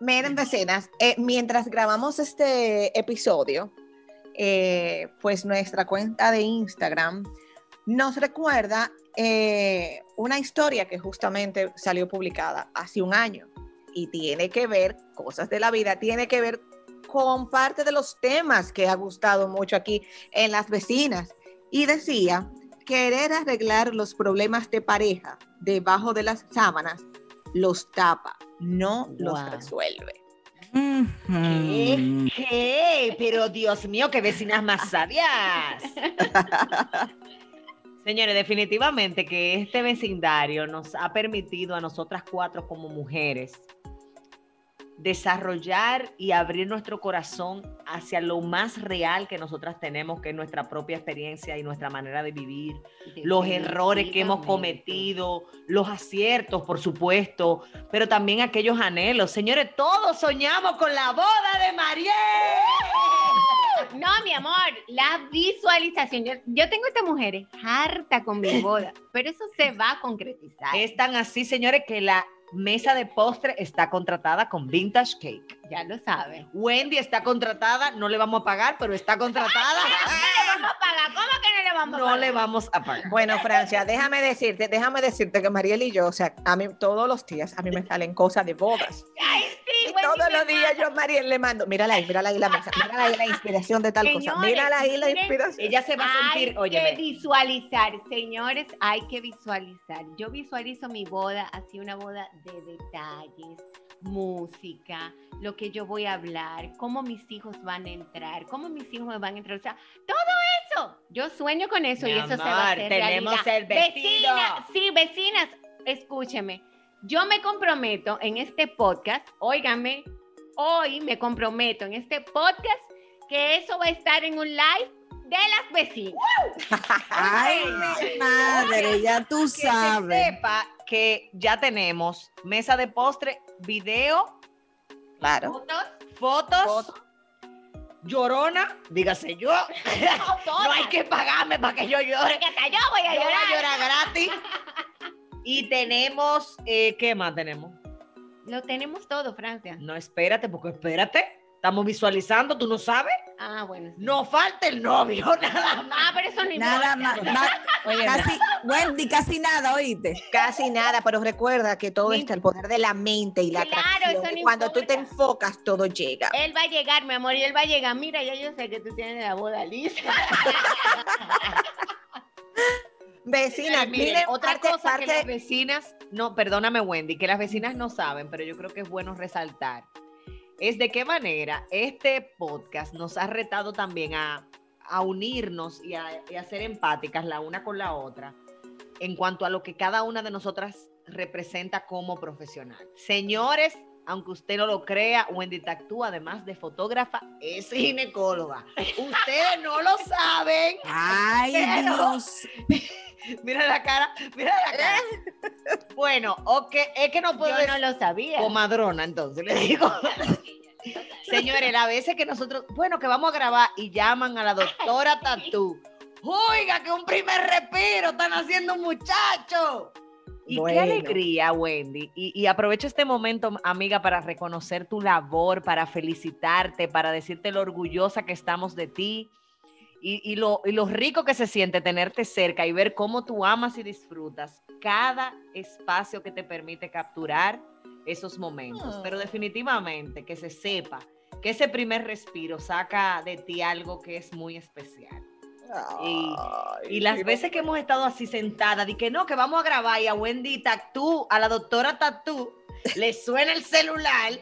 Miren, vecinas, eh, mientras grabamos este episodio, eh, pues nuestra cuenta de Instagram nos recuerda eh, una historia que justamente salió publicada hace un año y tiene que ver, cosas de la vida, tiene que ver con parte de los temas que ha gustado mucho aquí en las vecinas. Y decía querer arreglar los problemas de pareja debajo de las sábanas los tapa, no los resuelve. ¿Qué? Pero Dios mío, qué vecinas más sabias. Señores, definitivamente que este vecindario nos ha permitido a nosotras cuatro como mujeres desarrollar y abrir nuestro corazón hacia lo más real que nosotras tenemos, que es nuestra propia experiencia y nuestra manera de vivir, los errores que hemos cometido, los aciertos, por supuesto, pero también aquellos anhelos. Señores, todos soñamos con la boda de Mariel. No, mi amor, la visualización. Yo, tengo esta mujer harta con mi boda, pero eso se va a concretizar. Es tan así, señores, que la Mesa de postre está contratada con Vintage Cake. Ya lo sabe. Wendy está contratada, no le vamos a pagar, pero está contratada. no le vamos a pagar. ¿Cómo que no le vamos a pagar? No le vamos a pagar. Bueno, Francia, déjame decirte, déjame decirte que Mariel y yo, o sea, a mí todos los días a mí me salen cosas de bodas. Ay, sí, todos los días yo a Mariel le mando, mírala ahí, mírala ahí la mesa, mírala ahí la inspiración de tal cosa, mírala ahí la inspiración. Ella se va a sentir, Hay que visualizar, señores, hay que visualizar. Yo visualizo mi boda, así una boda de detalles, música, lo que yo voy a hablar, cómo mis hijos van a entrar, cómo mis hijos me van a entrar, o sea, todo eso. Yo sueño con eso y eso se va a hacer tenemos realidad. el vestido. Vecinas, sí, vecinas, escúcheme. Yo me comprometo en este podcast, óigame, hoy me comprometo en este podcast que eso va a estar en un live de las vecinas. Ay, mi madre, ya tú que se sabes. sepa que ya tenemos mesa de postre, video, Claro. Fotos, fotos, llorona, dígase yo. No hay que pagarme para que yo llore. Porque hasta yo voy a Yo voy llorar. a llorar gratis. Y tenemos, eh, ¿qué más tenemos? Lo tenemos todo, Francia. No, espérate, porque espérate. Estamos visualizando, tú no sabes. Ah, bueno. sí. No falta el novio, nada más. Ah, pero eso no Nada más. Oye, Casi, Wendy, casi nada, oíste. Casi nada, pero recuerda que todo está el poder de la mente y la Claro, atracción. eso no cuando tú te enfocas, todo llega. Él va a llegar, mi amor, y él va a llegar. Mira, ya yo sé que tú tienes la boda lista. Vecina, Miren, miren, otra parte- cosa que las vecinas, no, perdóname Wendy, que las vecinas no saben, pero yo creo que es bueno resaltar, es de qué manera este podcast nos ha retado también a, a unirnos y a, y a ser empáticas la una con la otra en cuanto a lo que cada una de nosotras representa como profesional. Señores, aunque usted no lo crea, Wendy Tactú, además de fotógrafa, es ginecóloga. Ustedes no lo saben. Ay, Pero- Dios. Mira la cara, mira la cara. Bueno, ok, es que no puedo Yo no lo sabía. comadrona, entonces le digo. Señores, a veces que nosotros, bueno, que vamos a grabar y llaman a la doctora Tatú. Oiga, que un primer respiro, están haciendo un muchacho. Y qué alegría, Wendy. Y, y aprovecho este momento, amiga, para reconocer tu labor, para felicitarte, para decirte lo orgullosa que estamos de ti y, y lo, y lo rico que se siente tenerte cerca y ver cómo tú amas y disfrutas cada espacio que te permite capturar esos momentos. Pero definitivamente que se sepa que ese primer respiro saca de ti algo que es muy especial. Y, y las veces que hemos estado así sentadas, di que no, que vamos a grabar y a Wendy Tatú, a la doctora Tatú, le suena el celular.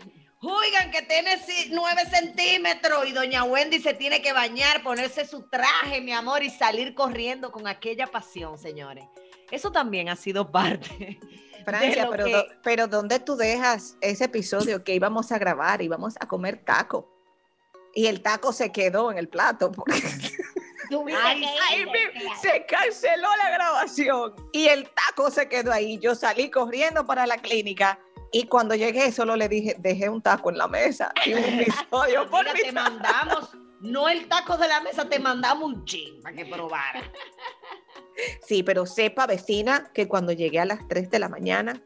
Oigan, que tiene si- nueve centímetros y doña Wendy se tiene que bañar, ponerse su traje, mi amor, y salir corriendo con aquella pasión, señores. Eso también ha sido parte. Francia, pero, que- do- pero ¿dónde tú dejas ese episodio que íbamos a grabar? Íbamos a comer taco. Y el taco se quedó en el plato. porque- Ay, Ay, se canceló la grabación. Y el taco se quedó ahí. Yo salí corriendo para la clínica. Y cuando llegué, solo le dije, dejé un taco en la mesa. Y un episodio por Mira, mi te mandamos, no el taco de la mesa, te mandamos un chin para que probara. Sí, pero sepa, vecina, que cuando llegué a las 3 de la mañana,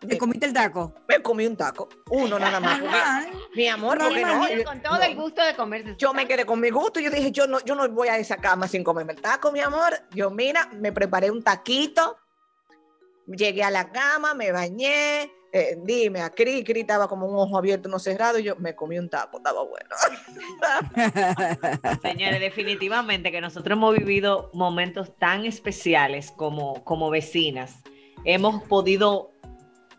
¿Te comiste el taco? me comí un taco. Uno nada más. porque- mi amor, No, porque no. yo- Con todo el gusto de comerse. Yo me quedé con mi gusto. Yo dije, yo no, yo no voy a esa cama sin comerme el taco, mi amor. Yo, mira, me preparé un taquito. Llegué a la cama, me bañé. eh, dime, a Cri, Cri estaba como un ojo abierto, no cerrado. Y yo me comí un taco, estaba bueno. Señores, definitivamente que nosotros hemos vivido momentos tan especiales como, como vecinas. Hemos podido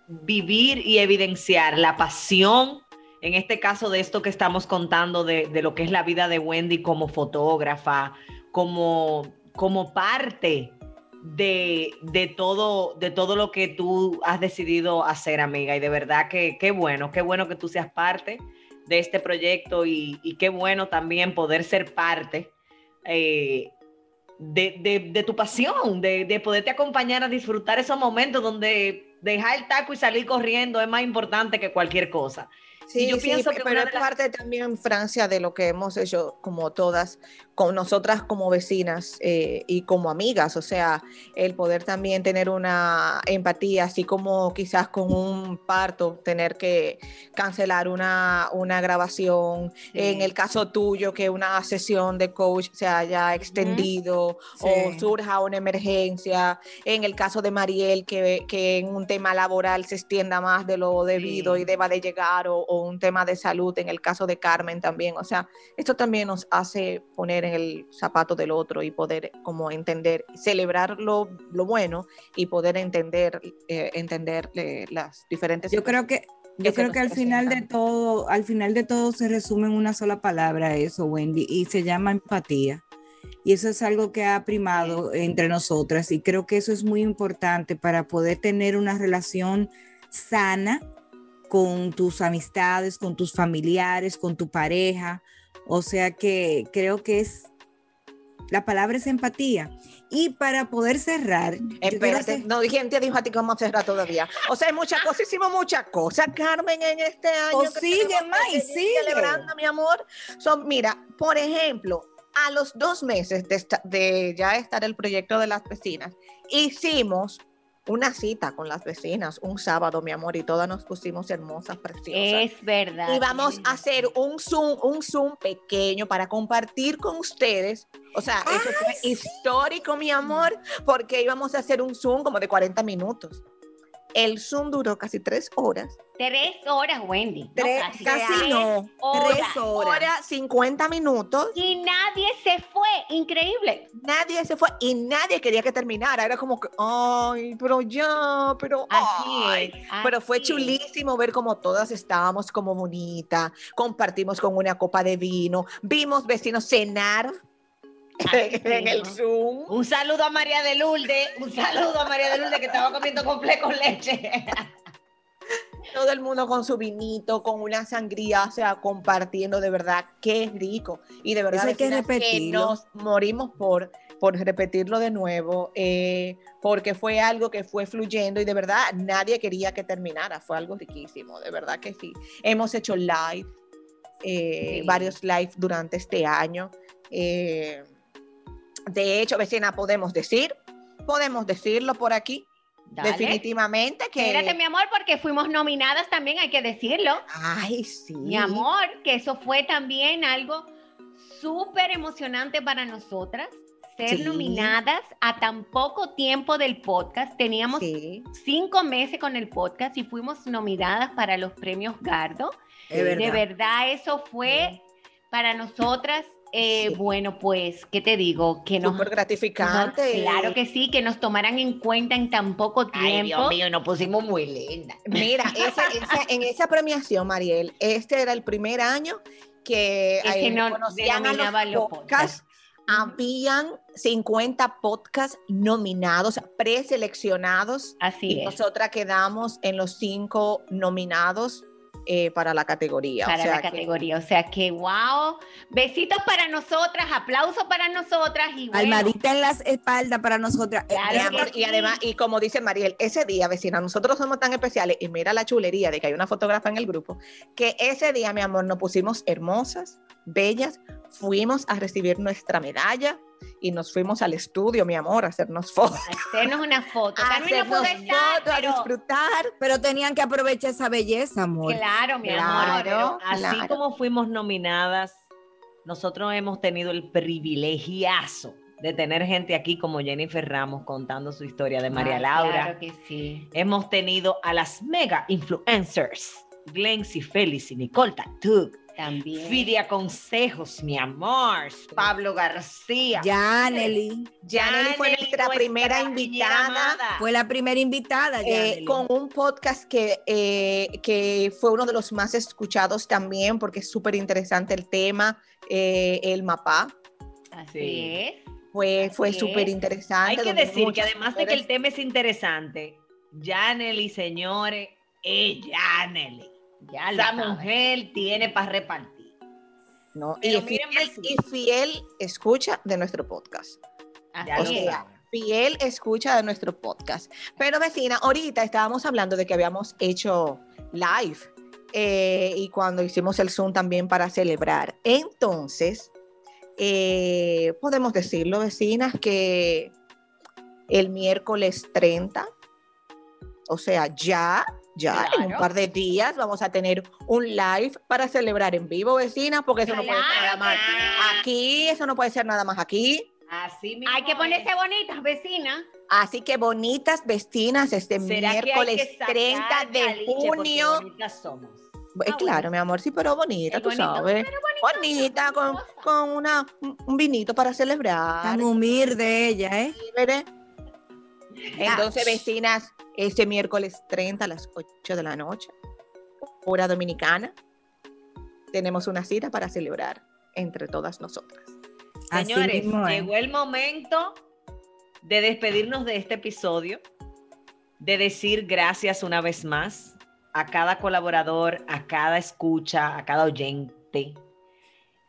vivir y evidenciar la pasión, en este caso de esto que estamos contando, de, de lo que es la vida de Wendy como fotógrafa, como, como parte de, de todo, de todo lo que tú has decidido hacer, amiga. Y de verdad que qué bueno, qué bueno que tú seas parte de este proyecto y, qué bueno también poder ser parte eh, de, de- de tu pasión, de, de poderte acompañar a disfrutar esos momentos donde dejar el taco y salir corriendo es más importante que cualquier cosa. Sí, Y yo sí, pienso que pero es parte también, Francia, de lo que hemos hecho como todas, con nosotras como vecinas eh, y como amigas, o sea, el poder también tener una empatía, así como quizás con un parto, tener que cancelar una, una grabación, en el caso tuyo, que una sesión de coach se haya extendido o Sí. surja una emergencia, en el caso de Mariel, que, que en un tema laboral se extienda más de lo debido Sí. y deba de llegar o, o o un tema de salud en el caso de Carmen también. O sea, esto también nos hace poner en el zapato del otro y poder como entender, celebrar lo, lo bueno y poder entender, eh, entender eh, las diferentes. Yo creo que yo creo que al final de todo, al final de todo se resume en una sola palabra eso, Wendy, y se llama empatía. Y eso es algo que ha primado entre nosotras y creo que eso es muy importante para poder tener una relación sana con tus amistades, con tus familiares, con tu pareja. O sea que creo que es, la palabra es empatía. Y para poder cerrar, Espérate, hacer- no, ¿quién te dijo a ti que vamos a cerrar todavía? O sea, hay muchas cosas, hicimos muchas cosas, Carmen, en este año. O que sigue, May, que sigue. Celebrando, mi amor. Son, mira, por ejemplo, a los dos meses de, esta- de ya estar el proyecto de las vecinas, hicimos una cita con las vecinas un sábado, mi amor, y todas nos pusimos hermosas, preciosas. Es verdad. Y vamos a hacer un Zoom, un Zoom pequeño para compartir con ustedes. O sea, eso fue histórico, mi amor, porque íbamos a hacer un Zoom como de 40 minutos. El Zoom duró casi tres horas. Tres horas, Wendy. No, Tres- casi. casi Tres no, horas. tres horas, 50 minutos. Y nadie se fue. Increíble. Nadie se fue y nadie quería que terminara. Era como que, ay, pero ya, pero. Así ay". es. Pero fue así chulísimo ver cómo todas estábamos como bonita, compartimos con una copa de vino, vimos vecinos cenar Ay, en el Zoom. Un saludo a María de Lourdes, un saludo a María de Lourdes que estaba comiendo completo con leche. Todo el mundo con su vinito, con una sangría, o sea, compartiendo de verdad, qué rico. Y de verdad hay que nos morimos por, por repetirlo de nuevo, eh, porque fue algo que fue fluyendo y de verdad nadie quería que terminara. Fue algo riquísimo, de verdad que sí. Hemos hecho live, eh, Sí. varios live durante este año. eh, de hecho, vecina, podemos decir, podemos decirlo por aquí, Dale. definitivamente que... Espérate, mi amor, porque fuimos nominadas también, hay que decirlo. Ay, sí. Mi amor, que eso fue también algo súper emocionante para nosotras. Ser Sí. nominadas a tan poco tiempo del podcast. Teníamos Sí. cinco meses con el podcast y fuimos nominadas para los premios Gardo. Es verdad. De verdad, eso fue para nosotras, eh, Sí. bueno, pues, ¿qué te digo? Que nos... Súper gratificante. Claro que sí, que nos tomaran en cuenta en tan poco tiempo. Ay, Dios mío, nos pusimos muy lindas. Mira, esa- esa- en esa premiación, Mariel, este era el primer año que, Que se eh, conocían a los los podcasts. Habían 50 podcasts nominados, preseleccionados, Así y es. nosotras quedamos en los cinco nominados eh, para la categoría. para o sea la que- categoría. O sea que, wow, besitos para nosotras, aplausos para nosotras y bueno, Almadita en las espaldas para nosotras. Eh, Claro amor, y además, y como dice Mariel, ese día, vecina, nosotros somos tan especiales, y mira la chulería de que hay una fotógrafa en el grupo, que ese día, mi amor, nos pusimos hermosas, bellas, fuimos a recibir nuestra medalla y nos fuimos al estudio, mi amor, a hacernos fotos. hacernos una foto. A no hacernos estar, fotos, a disfrutar. Pero tenían que aprovechar esa belleza, amor. claro, mi Claro. amor. Pero así claro. como fuimos nominadas, nosotros hemos tenido el privilegiazo de tener gente aquí como Jennifer Ramos contando su historia de María Ay, Laura. Claro que sí. Hemos tenido a las mega influencers, Glency Félix y Nicole Tatuk. También. Fidia Consejos, mi amor. Pablo García. Janely Janely fue nuestra primera invitada. fue la primera invitada. Eh, Janely. con un podcast que, eh, que fue uno de los más escuchados también, porque es súper interesante el tema, eh, el mapa. Así Sí. es. Fue, fue súper es. interesante. Hay que decir que además de que el tema es interesante, Janely, señores, es Janely. Ya Esa mujer tiene para repartir. ¿no? Y, Pero fiel, y fiel escucha de nuestro podcast. Así Ya O sea, fiel escucha de nuestro podcast. Pero vecina, ahorita estábamos hablando de que habíamos hecho live eh, y cuando hicimos el Zoom también para celebrar. Entonces, eh, podemos decirlo, vecinas, que el miércoles 30, o sea, ya, ya en un par de días vamos a tener un live para celebrar en vivo, vecinas, porque eso no puede ser nada más aquí, eso no puede ser nada más aquí. Así mismo Hay que ponerse bonitas, vecinas. Así que bonitas vecinas este ¿Será que hay miércoles que sacar 30 de junio. bonitas somos. Eh, claro, mi amor, sí, pero bonita, tú bonito, sabes. pero Bonita, con, con una, un un vinito para celebrar. Tan humilde ella, ¿eh? Entonces, vecinas, este miércoles 30 a las 8 de la noche, hora dominicana, tenemos una cita para celebrar entre todas nosotras. Así Señores, mismo es. llegó el momento de despedirnos de este episodio, de decir gracias una vez más a cada colaborador, a cada escucha, a cada oyente,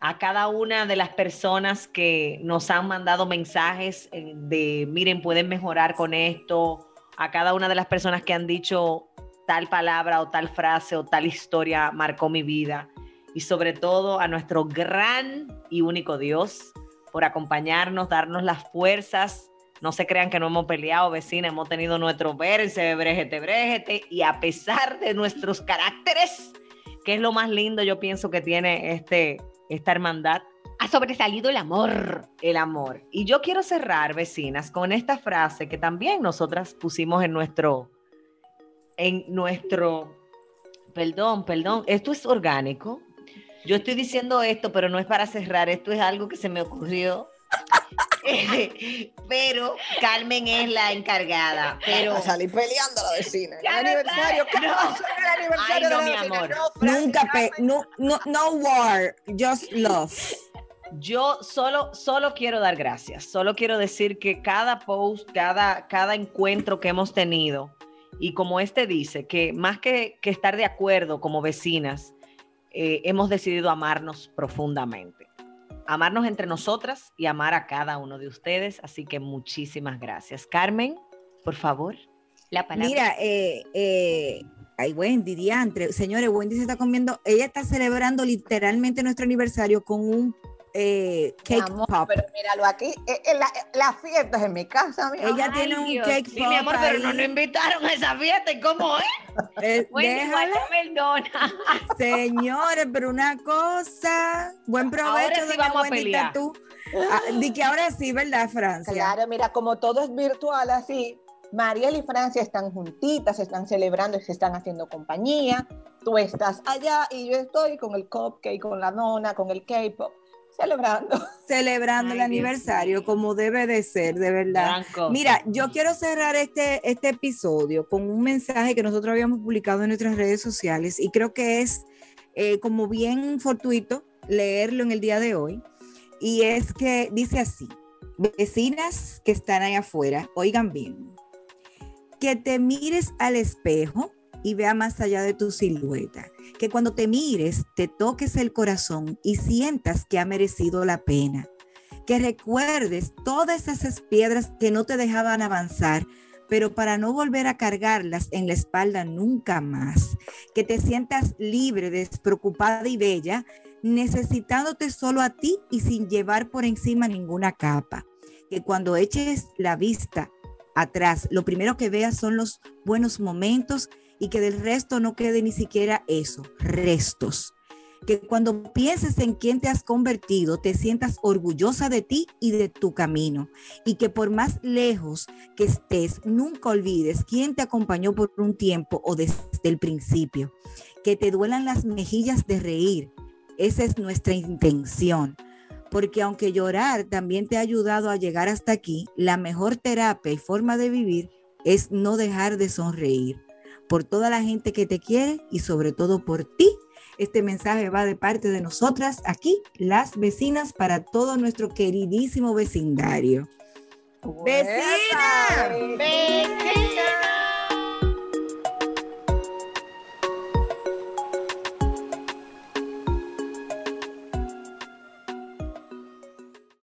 a cada una de las personas que nos han mandado mensajes eh, de, miren, pueden mejorar con esto, a cada una de las personas que han dicho tal palabra o tal frase o tal historia marcó mi vida. Y sobre todo a nuestro gran y único Dios por acompañarnos, darnos las fuerzas. No se crean que no hemos peleado, vecina, hemos tenido nuestro verse, brejete, brejete, y a pesar de nuestros caracteres, que es lo más lindo, yo pienso que tiene este, esta hermandad, Ha sobresalido el amor. el amor. Y yo quiero cerrar, vecinas, con esta frase que también nosotras pusimos en nuestro, en nuestro, perdón, perdón, esto es orgánico. Yo estoy diciendo esto, pero no es para cerrar, esto es algo que se me ocurrió. pero Carmen es la encargada. Pero a salir peleando la vecina. El no aniversario, está. ¿qué No. pasó en el aniversario Ay, no, de mi vecina? amor. No, Nunca, pe no, no, no war, just love. Yo solo, solo quiero dar gracias. Solo quiero decir que cada post, cada, cada encuentro que hemos tenido, y como este dice, que más que, que estar de acuerdo como vecinas, eh, hemos decidido amarnos profundamente. Amarnos entre nosotras y amar a cada uno de ustedes. Así que muchísimas gracias. Carmen, por favor. La palabra. Mira, eh, eh, ay, Wendy, diantre. Señores, Wendy se está comiendo, ella está celebrando literalmente nuestro aniversario con un eh, Mi cake amor, pop. pero míralo aquí. eh, eh, la, la fiesta es en mi casa, mi Ella tiene un Dios. cake Sí, pop mi amor, pero no nos invitaron a esa fiesta. ¿Y cómo es? Eh, Bueno, igual déjala, perdona. señores, pero una cosa. Buen provecho, sí doña vamos a pelear. tú. Ah, di que ahora sí, ¿verdad, Francia? Claro, mira, como todo es virtual así, Mariel y Francia están juntitas, están celebrando, se están haciendo compañía. Tú estás allá y yo estoy con el cupcake, con la nona, con el K-pop, celebrando. Celebrando el Ay, aniversario como debe de ser, de verdad. Mira, yo quiero cerrar este, este episodio con un mensaje que nosotros habíamos publicado en nuestras redes sociales y creo que es eh, como bien fortuito leerlo en el día de hoy. Y es que dice así, vecinas que están ahí afuera, oigan bien, que te mires al espejo y vea más allá de tu silueta, que cuando te mires te toques el corazón y sientas que ha merecido la pena que recuerdes todas esas piedras que no te dejaban avanzar, pero para no volver a cargarlas en la espalda nunca más. Que te sientas libre, despreocupada y bella, necesitándote solo a ti y sin llevar por encima ninguna capa. Que cuando eches la vista atrás, lo primero que veas son los buenos momentos y que del resto no quede ni siquiera eso, restos que cuando pienses en quién te has convertido, te sientas orgullosa de ti y de tu camino. Y que por más lejos que estés, nunca olvides quién te acompañó por un tiempo o desde el principio. Que te duelan las mejillas de reír. Esa es nuestra intención. Porque aunque llorar también te ha ayudado a llegar hasta aquí, la mejor terapia y forma de vivir es no dejar de sonreír. Por toda la gente que te quiere y sobre todo por ti este mensaje va de parte de nosotras aquí, las vecinas, para todo nuestro queridísimo vecindario. ¡Vecina! ¡Vecina!